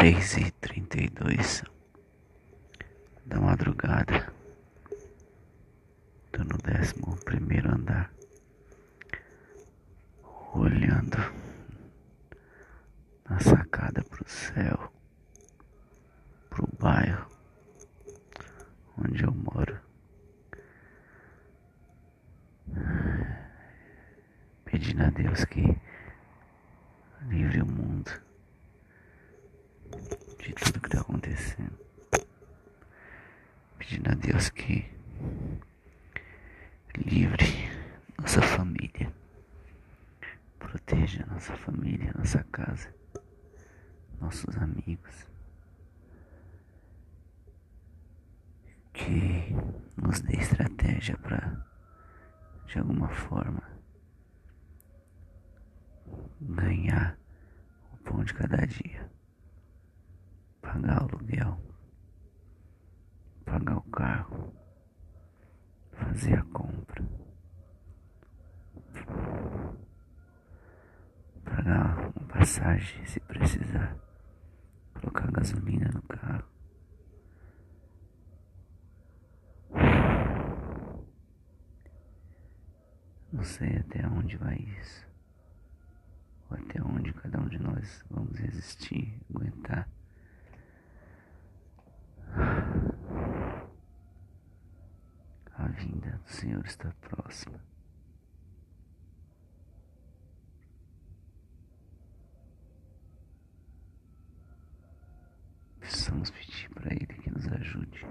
três e trinta e dois da madrugada. Tô no décimo primeiro andar, olhando na sacada pro céu, pro bairro onde eu moro. Pedindo a Deus que livre o mundo de tudo que está acontecendo. Pedindo a Deus que livre nossa família, proteja nossa família, nossa casa, nossos amigos. Que nos dê estratégia para, de alguma forma, ganhar o pão de cada dia pagar o aluguel, pagar o carro, fazer a compra, pagar uma passagem se precisar, colocar gasolina no carro. Não sei até onde vai isso, ou até onde cada um de nós vamos resistir, aguentar. A vinda do Senhor está próxima. Precisamos pedir para Ele que nos ajude.